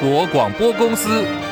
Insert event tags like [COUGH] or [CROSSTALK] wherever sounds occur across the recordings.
国广播公司。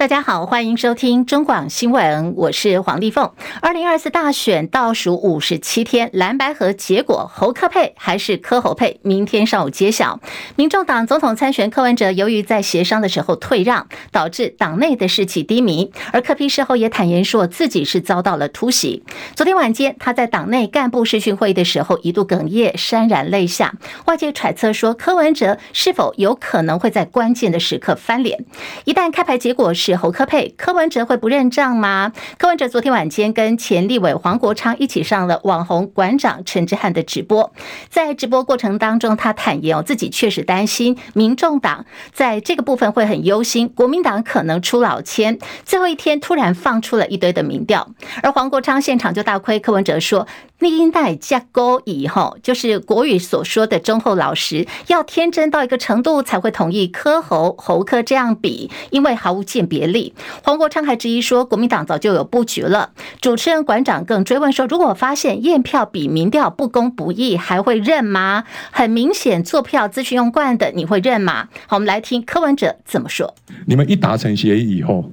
大家好，欢迎收听中广新闻，我是黄丽凤。二零二四大选倒数五十七天，蓝白合结果，侯科配还是柯侯配？明天上午揭晓。民众党总统参选柯文哲，由于在协商的时候退让，导致党内的士气低迷。而柯批事后也坦言说自己是遭到了突袭。昨天晚间，他在党内干部视讯会议的时候，一度哽咽，潸然泪下。外界揣测说，柯文哲是否有可能会在关键的时刻翻脸？一旦开牌结果是。侯科佩，柯文哲会不认账吗？柯文哲昨天晚间跟前立委黄国昌一起上了网红馆长陈之汉的直播，在直播过程当中，他坦言哦，自己确实担心民众党在这个部分会很忧心，国民党可能出老千。最后一天突然放出了一堆的民调，而黄国昌现场就大亏柯文哲说。逆音带架构以后，就是国语所说的忠厚老实，要天真到一个程度才会同意柯侯侯科这样比，因为毫无鉴别力。黄国昌还质疑说，国民党早就有布局了。主持人馆长更追问说，如果发现验票比民调不公不义，还会认吗？很明显，做票资讯用惯的，你会认吗？好，我们来听柯文哲怎么说。你们一达成协议以后，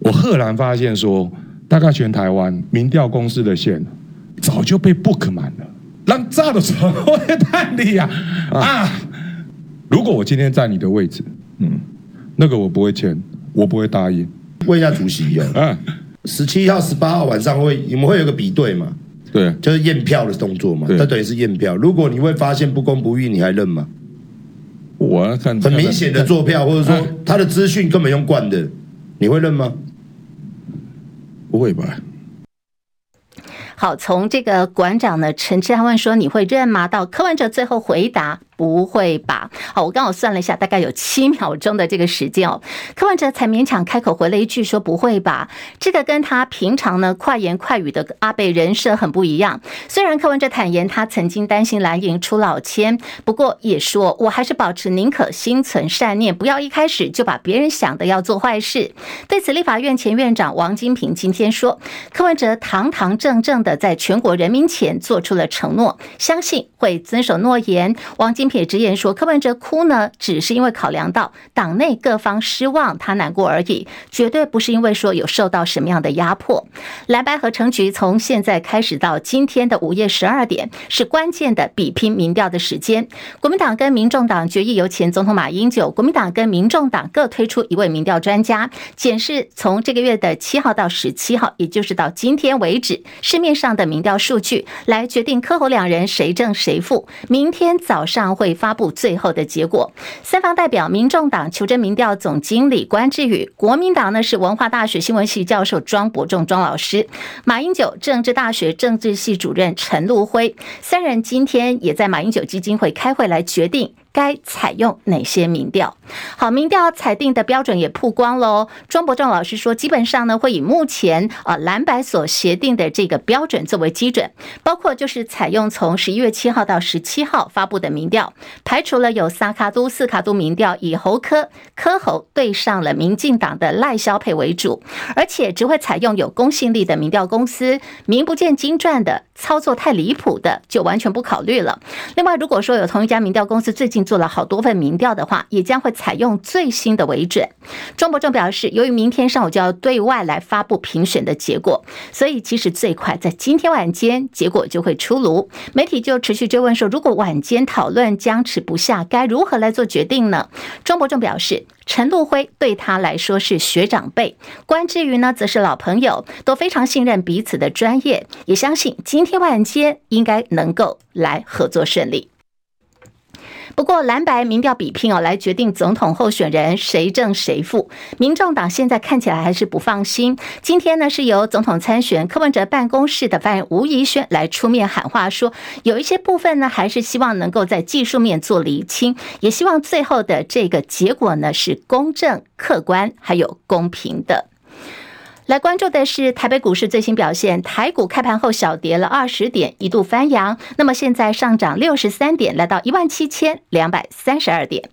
我赫然发现说，大概全台湾民调公司的线。早就被 book 满了，让炸的时候我也太厉害 [LAUGHS] 啊！如果我今天在你的位置，嗯，那个我不会签，我不会答应。问一下主席啊，嗯，十七号、十八号晚上会你们会有个比对嘛？对，就是验票的动作嘛。那等于是验票。如果你会发现不公不义，你还认吗？我要看很明显的作票，或者说他的资讯根本用惯的，你会认吗？不会吧？好，从这个馆长的，陈志汉问说：“你会认吗？”到柯文哲最后回答。不会吧？好，我刚好算了一下，大概有七秒钟的这个时间哦。柯文哲才勉强开口回了一句说：“不会吧？”这个跟他平常呢快言快语的阿北人设很不一样。虽然柯文哲坦言他曾经担心蓝营出老千，不过也说我还是保持宁可心存善念，不要一开始就把别人想的要做坏事。对此，立法院前院长王金平今天说，柯文哲堂堂正正的在全国人民前做出了承诺，相信会遵守诺言。王金。也直言说，柯文哲哭呢，只是因为考量到党内各方失望，他难过而已，绝对不是因为说有受到什么样的压迫。蓝白合成局从现在开始到今天的午夜十二点，是关键的比拼民调的时间。国民党跟民众党决议由前总统马英九，国民党跟民众党各推出一位民调专家，检视从这个月的七号到十七号，也就是到今天为止，市面上的民调数据，来决定柯侯两人谁正谁负。明天早上。会发布最后的结果。三方代表，民众党求真民调总经理关志宇，国民党呢是文化大学新闻系教授庄伯仲庄老师，马英九政治大学政治系主任陈陆辉，三人今天也在马英九基金会开会来决定。该采用哪些民调？好，民调采定的标准也曝光喽。庄伯仲老师说，基本上呢会以目前啊蓝白所协定的这个标准作为基准，包括就是采用从十一月七号到十七号发布的民调，排除了有萨卡都、四卡都民调，以侯科科侯对上了民进党的赖萧配为主，而且只会采用有公信力的民调公司，名不见经传的操作太离谱的就完全不考虑了。另外，如果说有同一家民调公司最近做了好多份民调的话，也将会采用最新的为准。庄伯仲表示，由于明天上午就要对外来发布评选的结果，所以其实最快在今天晚间结果就会出炉。媒体就持续追问说，如果晚间讨论僵持不下，该如何来做决定呢？庄伯仲表示，陈陆辉对他来说是学长辈，关之瑜呢则是老朋友，都非常信任彼此的专业，也相信今天晚间应该能够来合作顺利。不过蓝白民调比拼哦，来决定总统候选人谁胜谁负。民众党现在看起来还是不放心。今天呢，是由总统参选柯文哲办公室的发言人吴怡轩来出面喊话，说有一些部分呢，还是希望能够在技术面做厘清，也希望最后的这个结果呢是公正、客观还有公平的。来关注的是台北股市最新表现，台股开盘后小跌了二十点，一度翻扬，那么现在上涨六十三点，来到一万七千两百三十二点。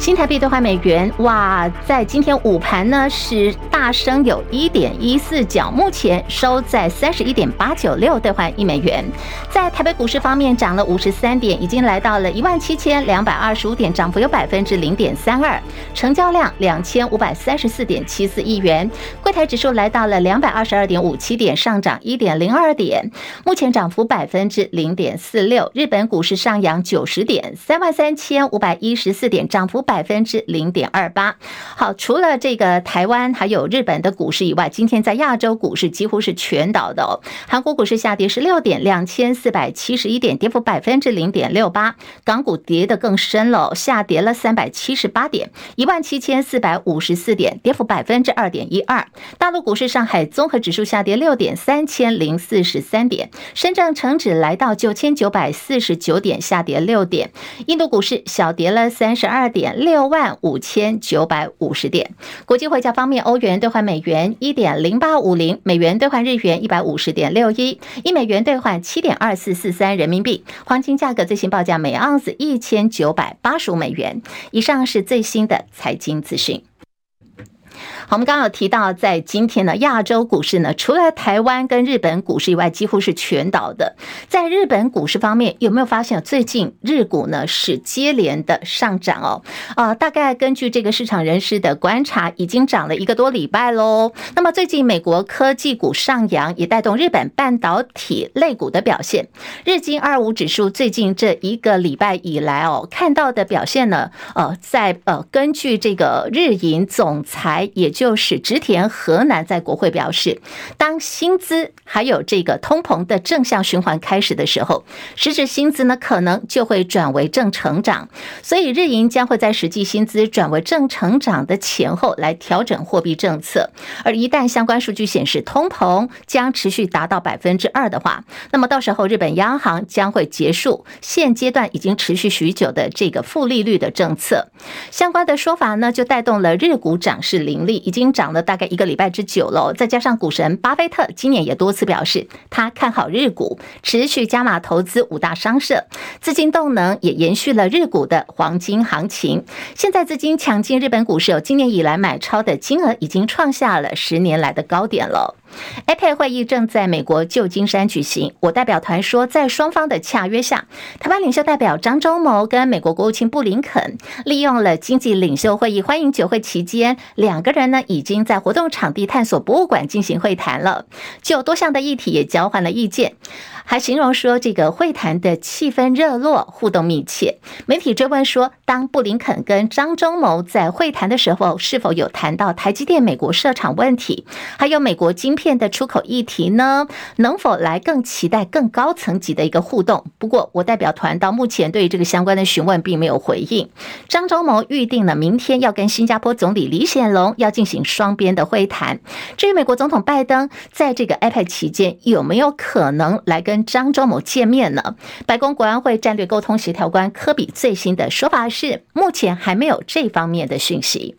新台币兑换美元，哇，在今天午盘呢是大升有一点一四角，目前收在三十一点八九六兑换一美元。在台北股市方面，涨了五十三点，已经来到了一万七千两百二十五点，涨幅有百分之零点三二，成交量两千五百三十四点七四亿元。柜台指数来到了两百二十二点五七点，上涨一点零二点，目前涨幅百分之零点四六。日本股市上扬九十点，三万三千五百一十四点，涨幅百分之零点二八。好，除了这个台湾还有日本的股市以外，今天在亚洲股市几乎是全倒的哦。韩国股市下跌十六点，两千四百七十一点，跌幅百分之零点六八。港股跌得更深了，下跌了三百七十八点，一万七千四百五十四点，跌幅百分之二点一二。大陆股市，上海综合指数下跌六点，三千零四十三点。深圳成指来到九千九百四十九点，下跌六点。印度股市小跌了三十二点，六万五千九百五十点。国际汇价方面，欧元兑换美元一点零八五零，美元兑换日元一百五十点六一，一美元兑换七点二四四三人民币。黄金价格最新报价每盎司一千九百八十五美元。以上是最新的财经资讯。好，我们刚刚有提到，在今天呢，亚洲股市呢，除了台湾跟日本股市以外，几乎是全倒的。在日本股市方面，有没有发现最近日股呢是接连的上涨哦？啊，大概根据这个市场人士的观察，已经涨了一个多礼拜喽。那么最近美国科技股上扬，也带动日本半导体类股的表现。日经二五指数最近这一个礼拜以来哦，看到的表现呢，呃，在呃，根据这个日银总裁也。就是植田河南在国会表示，当薪资还有这个通膨的正向循环开始的时候，实质薪资呢可能就会转为正成长，所以日银将会在实际薪资转为正成长的前后来调整货币政策。而一旦相关数据显示通膨将持续达到百分之二的话，那么到时候日本央行将会结束现阶段已经持续许久的这个负利率的政策。相关的说法呢，就带动了日股涨势盈利。已经涨了大概一个礼拜之久了，再加上股神巴菲特今年也多次表示，他看好日股，持续加码投资五大商社，资金动能也延续了日股的黄金行情。现在资金抢进日本股市，今年以来买超的金额已经创下了十年来的高点了。APEC 会议正在美国旧金山举行。我代表团说，在双方的洽约下，台湾领袖代表张忠谋跟美国国务卿布林肯利用了经济领袖会议欢迎酒会期间，两个人呢已经在活动场地探索博物馆进行会谈了，就多项的议题也交换了意见。还形容说，这个会谈的气氛热络，互动密切。媒体追问说，当布林肯跟张忠谋在会谈的时候，是否有谈到台积电美国设厂问题，还有美国晶片的出口议题呢？能否来更期待更高层级的一个互动？不过，我代表团到目前对于这个相关的询问并没有回应。张忠谋预定了明天要跟新加坡总理李显龙要进行双边的会谈。至于美国总统拜登在这个 iPad 期间有没有可能来跟张忠谋见面呢？白宫国安会战略沟通协调官科比最新的说法是，目前还没有这方面的讯息。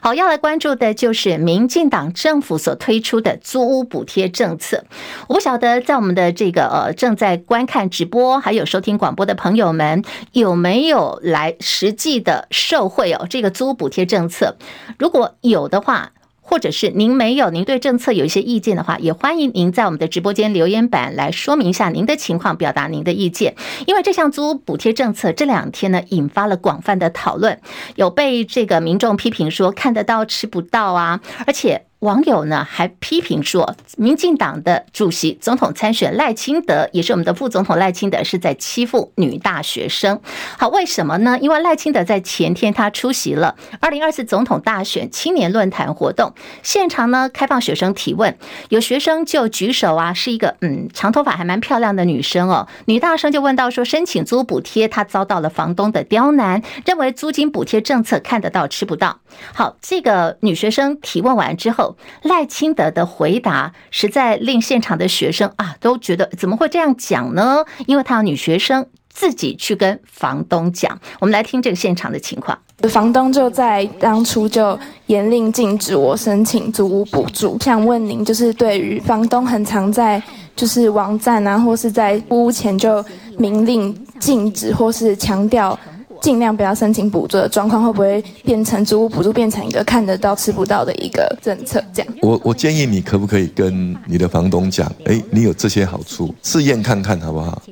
好，要来关注的就是民进党政府所推出的租屋补贴政策。我不晓得在我们的这个呃正在观看直播还有收听广播的朋友们有没有来实际的受惠哦？这个租屋补贴政策，如果有的话。或者是您没有，您对政策有一些意见的话，也欢迎您在我们的直播间留言板来说明一下您的情况，表达您的意见。因为这项租屋补贴政策这两天呢，引发了广泛的讨论，有被这个民众批评说看得到吃不到啊，而且。网友呢还批评说，民进党的主席、总统参选赖清德，也是我们的副总统赖清德，是在欺负女大学生。好，为什么呢？因为赖清德在前天他出席了二零二四总统大选青年论坛活动，现场呢开放学生提问，有学生就举手啊，是一个嗯长头发还蛮漂亮的女生哦，女大生就问到说，申请租补贴，她遭到了房东的刁难，认为租金补贴政策看得到吃不到。好，这个女学生提问完之后。赖清德的回答实在令现场的学生啊都觉得怎么会这样讲呢？因为他有女学生自己去跟房东讲，我们来听这个现场的情况。房东就在当初就严令禁止我申请租屋补助。想问您，就是对于房东很常在就是网站啊，或是在屋前就明令禁止或是强调尽量不要申请补助的状况，会不会变成租屋补助变成一个看得到吃不到的一个政策？这样，我我建议你可不可以跟你的房东讲，哎，你有这些好处，试验看看好不好？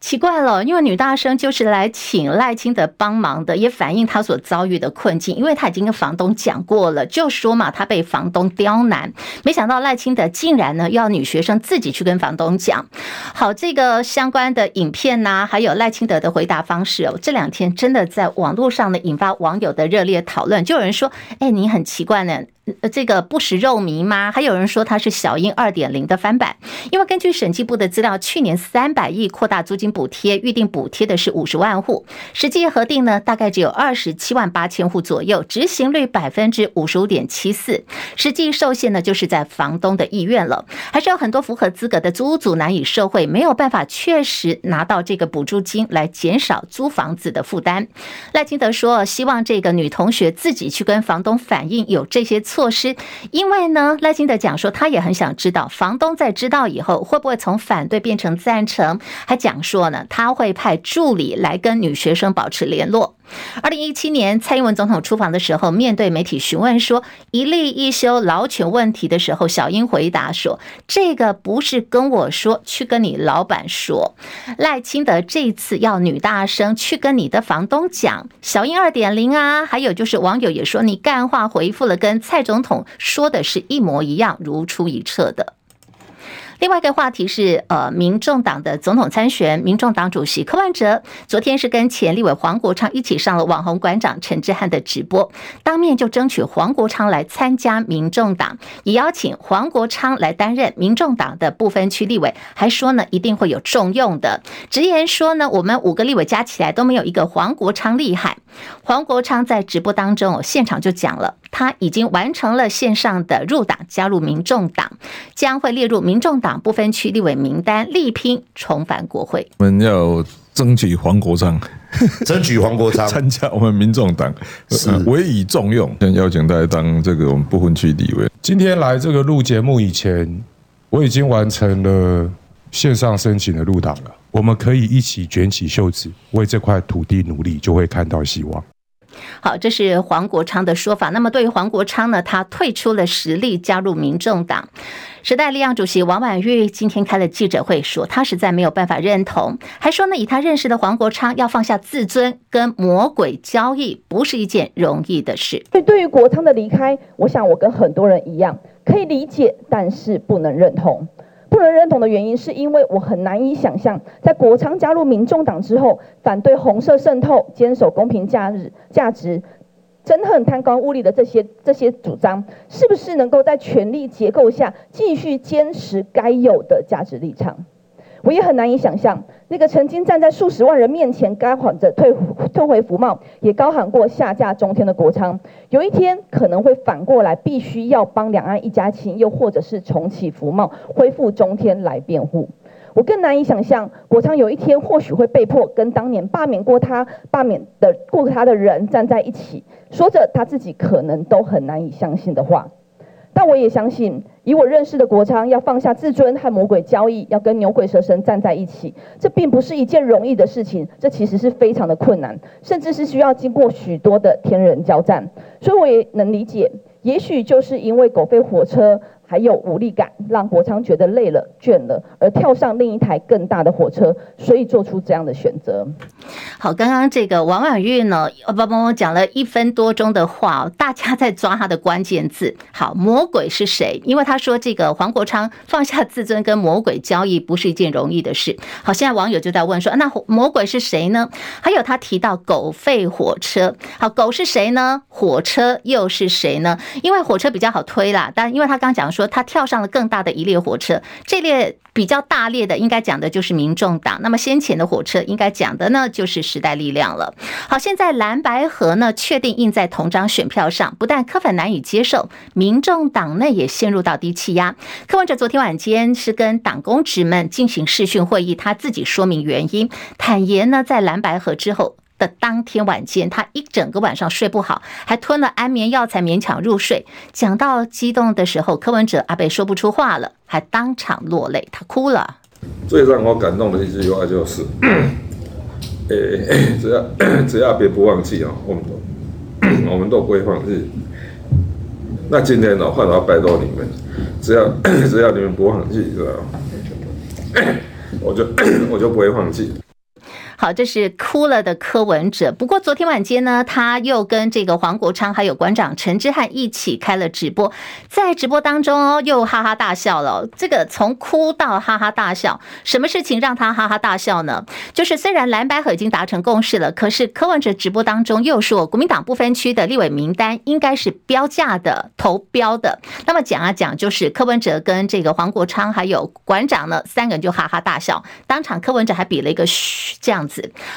奇怪了，因为女大生就是来请赖清德帮忙的，也反映她所遭遇的困境。因为她已经跟房东讲过了，就说嘛，她被房东刁难。没想到赖清德竟然呢要女学生自己去跟房东讲。好，这个相关的影片呐、啊，还有赖清德的回答方式哦，这两天真的在网络上呢引发网友的热烈讨论。就有人说，哎，你很奇怪呢。呃，这个不食肉糜吗？还有人说它是小英二点零的翻版，因为根据审计部的资料，去年三百亿扩大租金补贴，预定补贴的是五十万户，实际核定呢，大概只有二十七万八千户左右，执行率百分之五十五点七四，实际受限呢，就是在房东的意愿了，还是有很多符合资格的租屋族难以受惠，没有办法确实拿到这个补助金来减少租房子的负担。赖清德说，希望这个女同学自己去跟房东反映有这些。措施，因为呢，赖清德讲说，他也很想知道房东在知道以后会不会从反对变成赞成。还讲说呢，他会派助理来跟女学生保持联络。二零一七年，蔡英文总统出访的时候，面对媒体询问说一例一休劳权问题的时候，小英回答说：“这个不是跟我说，去跟你老板说。”赖清德这次要女大生去跟你的房东讲小英二点零啊，还有就是网友也说你干话回复了，跟蔡总统说的是一模一样，如出一辙的。另外一个话题是，呃，民众党的总统参选，民众党主席柯文哲昨天是跟前立委黄国昌一起上了网红馆长陈志汉的直播，当面就争取黄国昌来参加民众党，也邀请黄国昌来担任民众党的部分区立委，还说呢一定会有重用的，直言说呢我们五个立委加起来都没有一个黄国昌厉害。黄国昌在直播当中哦，现场就讲了，他已经完成了线上的入党，加入民众党，将会列入民众党。党不分区立委名单，力拼重返国会。我们要争取黄国昌，争取黄国昌参加我们民众党，是委以重用，先邀请大家当这个我们不分区立委。今天来这个录节目以前，我已经完成了线上申请的入党了。我们可以一起卷起袖子，为这块土地努力，就会看到希望。好，这是黄国昌的说法。那么对于黄国昌呢，他退出了实力，加入民众党。时代力量主席王婉諭今天开了记者会，说他实在没有办法认同，还说呢，以他认识的黄国昌，要放下自尊，跟魔鬼交易，不是一件容易的事。所以对于国昌的离开，我想我跟很多人一样，可以理解，但是不能认同。不能认同的原因，是因为我很难以想象，在国昌加入民众党之后，反对红色渗透、坚守公平价值、价值、憎恨贪官污吏的这些这些主张，是不是能够在权力结构下继续坚持该有的价值立场？我也很难以想象，那个曾经站在数十万人面前高喊着退退回服贸，也高喊过下架中天的国昌，有一天可能会反过来，必须要帮两岸一家亲，又或者是重启服贸、恢复中天来辩护。我更难以想象，国昌有一天或许会被迫跟当年罢免过他、罢免的过他的人站在一起，说着他自己可能都很难以相信的话。但我也相信，以我认识的国昌，要放下自尊和魔鬼交易，要跟牛鬼蛇神站在一起，这并不是一件容易的事情，这其实是非常的困难，甚至是需要经过许多的天人交战。所以我也能理解，也许就是因为狗吠火车。还有无力感，让国昌觉得累了、倦了，而跳上另一台更大的火车，所以做出这样的选择。好，刚刚这个王婉玉呢，帮帮我讲了一分多钟的话，大家在抓他的关键字。好，魔鬼是谁？因为他说这个黄国昌放下自尊跟魔鬼交易不是一件容易的事。好，现在网友就在问说，那魔鬼是谁呢？还有他提到狗吠火车，好，狗是谁呢？火车又是谁呢？因为火车比较好推啦，但因为他刚讲说。他跳上了更大的一列火车，这列比较大列的应该讲的就是民众党，那么先前的火车应该讲的呢就是时代力量了。好，现在蓝白河呢确定印在同张选票上，不但柯粉难以接受，民众党内也陷入到低气压。柯文哲昨天晚间是跟党公职们进行视讯会议，他自己说明原因，坦言呢在蓝白河之后。的当天晚间，他一整个晚上睡不好，还吞了安眠药才勉强入睡。讲到激动的时候，柯文哲阿北说不出话了，还当场落泪，他哭了。最让我感动的一句话就是：诶，[COUGHS] 只要 [COUGHS] 只要别不放弃哦，我们都 [COUGHS] 我们都不会放弃。那今天呢，换到拜托你们，只要只要你们不放弃，知道吗？我就我就不会放弃。好，这是哭了的柯文哲。不过昨天晚间呢，他又跟这个黄国昌还有馆长陈之汉一起开了直播，在直播当中哦，又哈哈大笑了。这个从哭到哈哈大笑，什么事情让他哈哈大笑呢？就是虽然蓝白合已经达成共识了，可是柯文哲直播当中又说，国民党不分区的立委名单应该是标价的投标的。那么讲啊讲，就是柯文哲跟这个黄国昌还有馆长呢，三个人就哈哈大笑，当场柯文哲还比了一个嘘这样。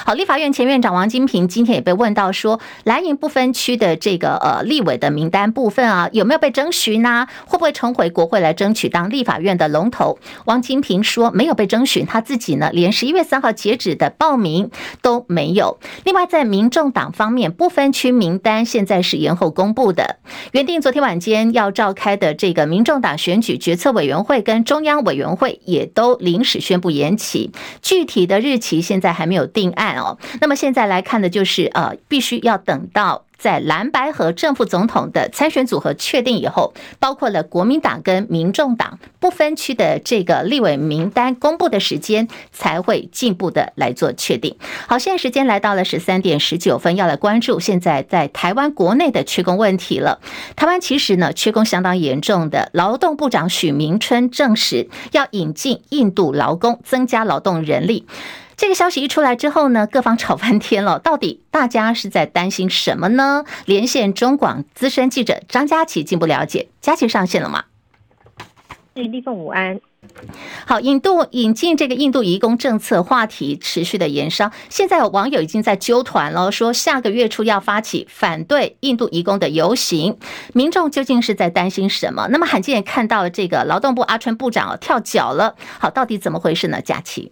好，立法院前院长王金平今天也被问到说，蓝营不分区的这个呃立委的名单部分啊，有没有被征询呢？会不会重回国会来争取当立法院的龙头？王金平说没有被征询，他自己呢连十一月三号截止的报名都没有。另外，在民众党方面，不分区名单现在是延后公布的，原定昨天晚间要召开的这个民众党选举决策委员会跟中央委员会也都临时宣布延期，具体的日期现在还没有。有定案哦，那么现在来看的就是呃，必须要等到在蓝白和正副总统的参选组合确定以后，包括了国民党跟民众党不分区的这个立委名单公布的时间，才会进一步的来做确定。好，现在时间来到了十三点十九分，要来关注现在在台湾国内的缺工问题了。台湾其实呢缺工相当严重的，劳动部长许明春证实要引进印度劳工，增加劳动人力。这个消息一出来之后呢，各方吵翻天了。到底大家是在担心什么呢？连线中广资深记者张佳琪进一步了解。佳琪上线了吗？哎，立凤午安。好，印度引进这个印度移工政策话题持续的延烧。现在有网友已经在纠团了，说下个月初要发起反对印度移工的游行。民众究竟是在担心什么？那么罕见也看到了这个劳动部阿春部长跳脚了。好，到底怎么回事呢？佳琪。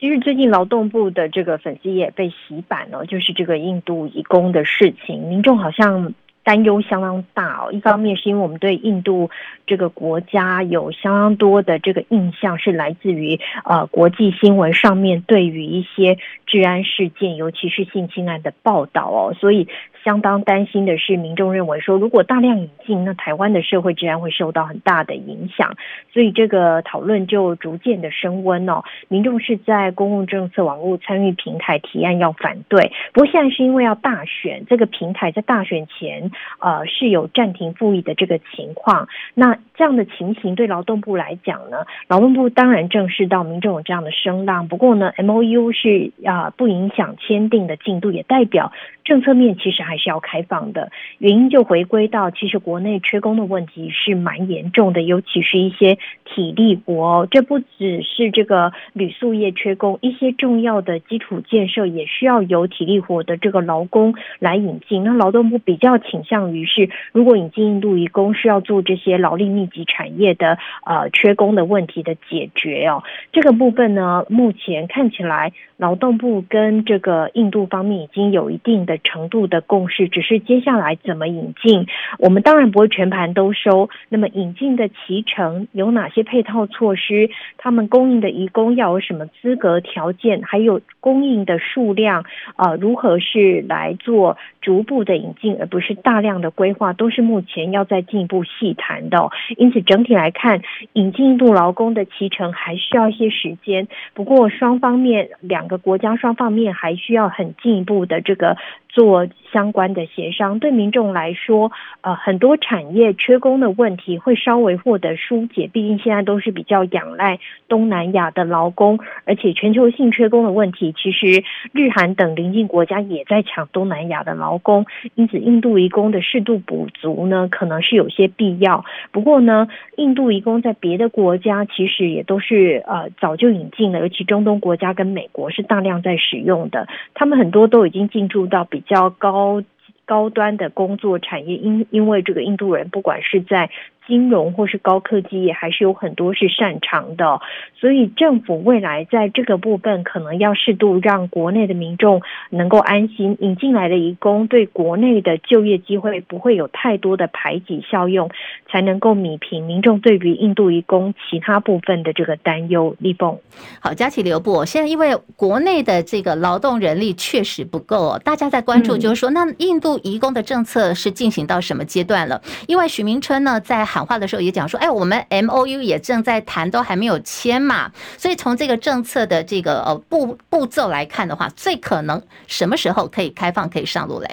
其实最近劳动部的这个粉丝也被洗版了，就是这个印度移工的事情，民众好像担忧相当大哦。一方面是因为我们对印度这个国家有相当多的这个印象，是来自于呃国际新闻上面对于一些治安事件，尤其是性侵案的报道哦，所以。相当担心的是，民众认为说，如果大量引进，那台湾的社会治安会受到很大的影响，所以这个讨论就逐渐的升温哦。民众是在公共政策网络参与平台提案要反对，不过现在是因为要大选，这个平台在大选前呃是有暂停复议的这个情况。那这样的情形对劳动部来讲呢，劳动部当然正视到民众有这样的声浪，不过呢，MOU 是啊、不影响签订的进度，也代表政策面其实。还是要开放的，原因就回归到，其实国内缺工的问题是蛮严重的，尤其是一些体力活，这不只是这个铝塑业缺工，一些重要的基础建设也需要有体力活的这个劳工来引进。那劳动部比较倾向于是，如果引进印度移工，是要做这些劳力密集产业的呃缺工的问题的解决哦。这个部分呢，目前看起来劳动部跟这个印度方面已经有一定的程度的共。识只是接下来怎么引进，我们当然不会全盘都收。那么引进的期程有哪些配套措施？他们供应的移工要有什么资格条件？还有供应的数量啊、呃，如何是来做逐步的引进，而不是大量的规划，都是目前要再进一步细谈的、因此整体来看，引进印度劳工的期程还需要一些时间。不过双方面两个国家双方面还需要很进一步的这个。做相关的协商，对民众来说，呃，很多产业缺工的问题会稍微获得疏解。毕竟现在都是比较仰赖东南亚的劳工，而且全球性缺工的问题，其实日韩等邻近国家也在抢东南亚的劳工。因此，印度移工的适度补足呢，可能是有些必要。不过呢，印度移工在别的国家其实也都是呃早就引进了，尤其中东国家跟美国是大量在使用的。他们很多都已经进驻到比。比较高高端的工作产业，因因为这个印度人不管是在金融或是高科技业还是有很多是擅长的，所以政府未来在这个部分可能要适度让国内的民众能够安心，引进来的移工对国内的就业机会不会有太多的排挤效用，才能够弭平民众对于印度移工其他部分的这个担忧。立峰，好，佳琪留步。现在因为国内的这个劳动人力确实不够，大家在关注就是说，那印度移工的政策是进行到什么阶段了？因为许明春呢在喊话的时候也讲说，哎，我们 MOU 也正在谈，都还没有签嘛。所以从这个政策的这个呃步步骤来看的话，最可能什么时候可以开放，可以上路嘞？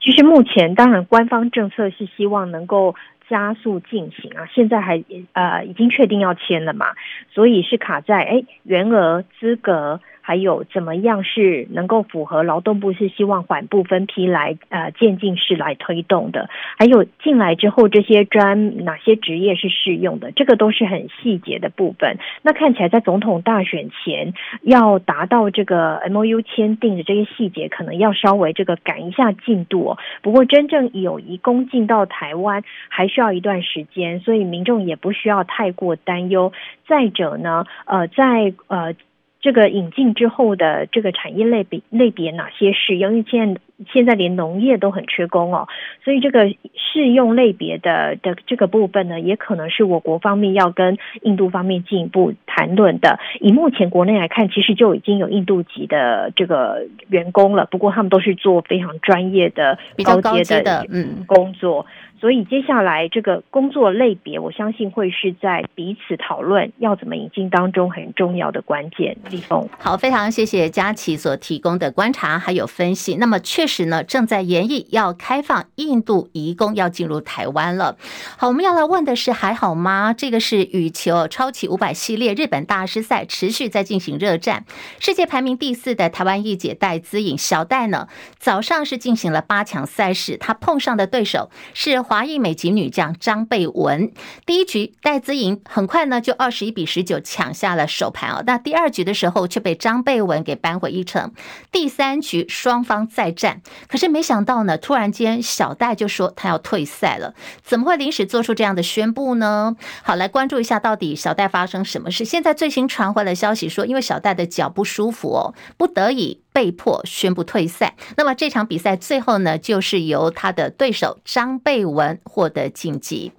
其实目前当然官方政策是希望能够加速进行啊，现在还呃已经确定要签了嘛，所以是卡在哎原额资格。还有怎么样是能够符合劳动部是希望缓步分批来呃渐进式来推动的？还有进来之后这些专哪些职业是适用的？这个都是很细节的部分。那看起来在总统大选前要达到这个 MOU 签订的这些细节，可能要稍微这个赶一下进度。不过真正有移工进到台湾还需要一段时间，所以民众也不需要太过担忧。再者呢，呃，在呃。这个引进之后的这个产业类别类别哪些适用？因为现在现在连农业都很缺工哦，所以这个适用类别的的这个部分呢，也可能是我国方面要跟印度方面进一步谈论的。以目前国内来看，其实就已经有印度籍的这个员工了，不过他们都是做非常专业的、高阶的嗯工作。所以接下来这个工作类别，我相信会是在彼此讨论要怎么引进当中很重要的关键。立峰，好，非常谢谢佳琪所提供的观察还有分析。那么确时呢，正在研议要开放印度移工要进入台湾了。好，我们要来问的是还好吗？这个是羽球超级五百系列日本大师赛持续在进行热战，世界排名第四的台湾一姐戴资颖小戴呢，早上是进行了八强赛事，她碰上的对手是。华裔美籍女将张贝文，第一局戴资颖很快呢就二十一比十九抢下了首盘哦。那第二局的时候却被张贝文给扳回一城。第三局双方再战，可是没想到呢，突然间小戴就说他要退赛了。怎么会临时做出这样的宣布呢？好，来关注一下到底小戴发生什么事。现在最新传回来消息说，因为小戴的脚不舒服哦，不得已。被迫宣布退赛。那么这场比赛最后呢，就是由他的对手张贝文获得晋级。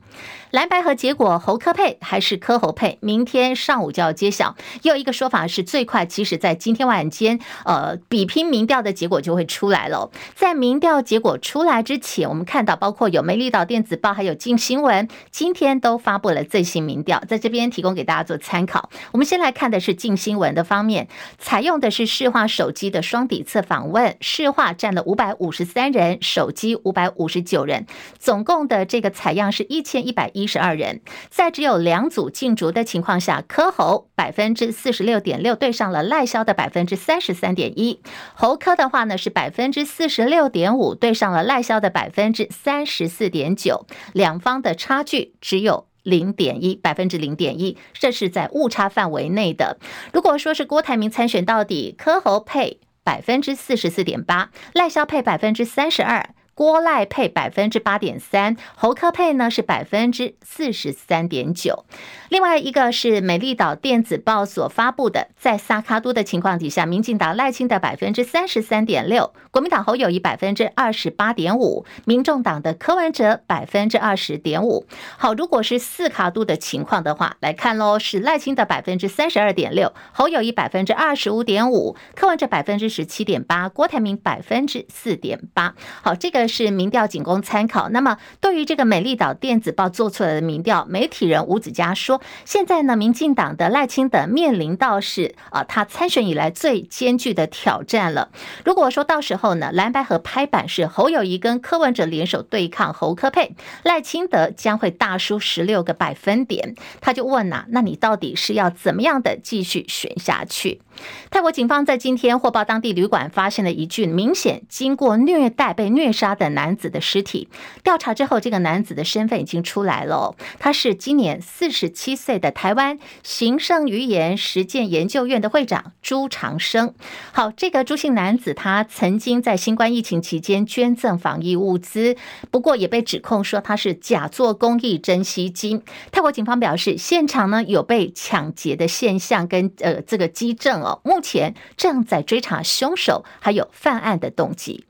蓝白和结果，侯柯配还是科侯配？明天上午就要揭晓。又一个说法是，最快其实在今天晚间，呃，比拼民调的结果就会出来了。在民调结果出来之前，我们看到包括有美丽岛电子报，还有镜新闻，今天都发布了最新民调，在这边提供给大家做参考。我们先来看的是镜新闻的方面，采用的是市话手机的双底侧访问，市话占了五百五十三人，手机五百五十九人，总共的这个采样是一千一百一。十二人，在只有两组竞逐的情况下，柯侯百分之四十六点六对上了赖萧的百分之三十三点一。侯柯的话呢是百分之四十六点五对上了赖萧的百分之三十四点九，两方的差距只有零点一，百分之零点一，这是在误差范围内的。如果说是郭台铭参选到底，柯侯配百分之四十四点八，赖萧配百分之三十二。郭赖配百分之八点三，侯科配呢是百分之四十三点九。另外一个是美丽岛电子报所发布的，在萨卡都的情况底下，民进党赖清德百分之三十三点六，国民党侯友宜百分之二十八点五，民众党的柯文哲百分之二十点五。好，如果是四卡都的情况的话，来看喽，是赖清德百分之三十二点六，侯友谊百分之二十五点五，柯文哲百分之十七点八，郭台铭百分之四点八。好，这个。是民调仅供参考。那么，对于这个美丽岛电子报做出来的民调，媒体人吴子嘉说，现在呢，民进党的赖清德面临到是啊，他参选以来最艰巨的挑战了。如果说到时候呢，蓝白合拍板是侯友谊跟柯文哲联手对抗侯科佩，赖清德将会大输十六个百分点。他就问呐、啊，那你到底是要怎么样的继续选下去？泰国警方在今天获报，当地旅馆发现了一具明显经过虐待、被虐杀的男子的尸体。调查之后，这个男子的身份已经出来了，他是今年四十七岁的台湾行胜语言实践研究院的会长朱长生。好，这个朱姓男子他曾经在新冠疫情期间捐赠防疫物资，不过也被指控说他是假做公益真吸金。泰国警方表示，现场呢有被抢劫的现象跟呃这个迹证哦，目前正在追查凶手还有犯案的动机。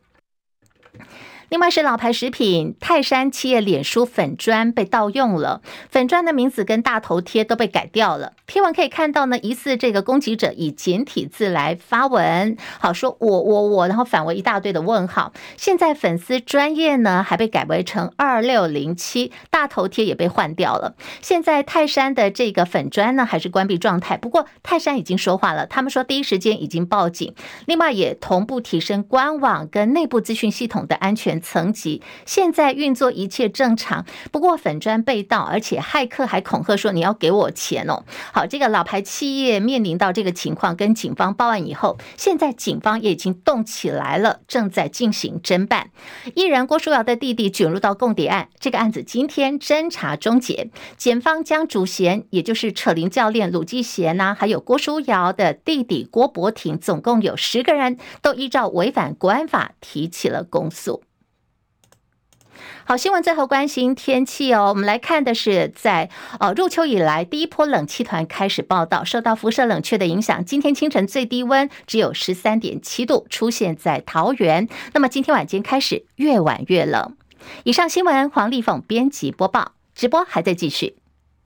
另外是老牌食品泰山企业脸书粉砖被盗用了，粉砖的名字跟大头贴都被改掉了。贴文可以看到呢，疑似这个攻击者以简体字来发文，好说我我我，然后反为一大堆的问号。现在粉丝专业呢还被改为成二六零七，大头贴也被换掉了。现在泰山的这个粉砖呢还是关闭状态，不过泰山已经说话了，他们说第一时间已经报警，另外也同步提升官网跟内部资讯系统的安全层级，现在运作一切正常。不过粉砖被盗，而且骇客还恐吓说你要给我钱哦。好，这个老牌企业面临到这个情况，跟警方报案以后，现在警方也已经动起来了，正在进行侦办。艺人郭书瑶的弟弟卷入到共谍案，这个案子今天侦查终结，检方将主嫌，也就是扯铃教练鲁继贤呐，还有郭书瑶的弟弟郭博廷，总共有十个人都依照违反国安法提起了公诉。好，新闻最后关心天气哦。我们来看的是在呃入秋以来第一波冷气团开始报道，受到辐射冷却的影响，今天清晨最低温只有十三点七度，出现在桃园。那么今天晚间开始越晚越冷。以上新闻黄丽凤编辑播报，直播还在继续。